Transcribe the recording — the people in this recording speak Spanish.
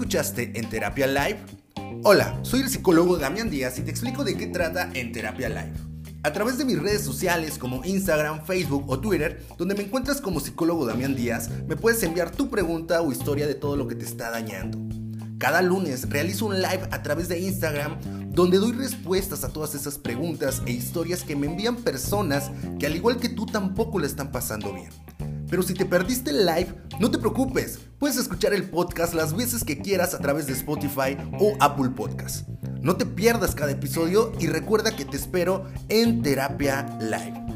escuchaste en Terapia Live? Hola, soy el psicólogo Damián Díaz y te explico de qué trata en Terapia Live. A través de mis redes sociales como Instagram, Facebook o Twitter, donde me encuentras como psicólogo Damián Díaz, me puedes enviar tu pregunta o historia de todo lo que te está dañando. Cada lunes realizo un live a través de Instagram donde doy respuestas a todas esas preguntas e historias que me envían personas que al igual que tú tampoco le están pasando bien. Pero si te perdiste el live, no te preocupes, puedes escuchar el podcast las veces que quieras a través de Spotify o Apple Podcast. No te pierdas cada episodio y recuerda que te espero en Terapia Live.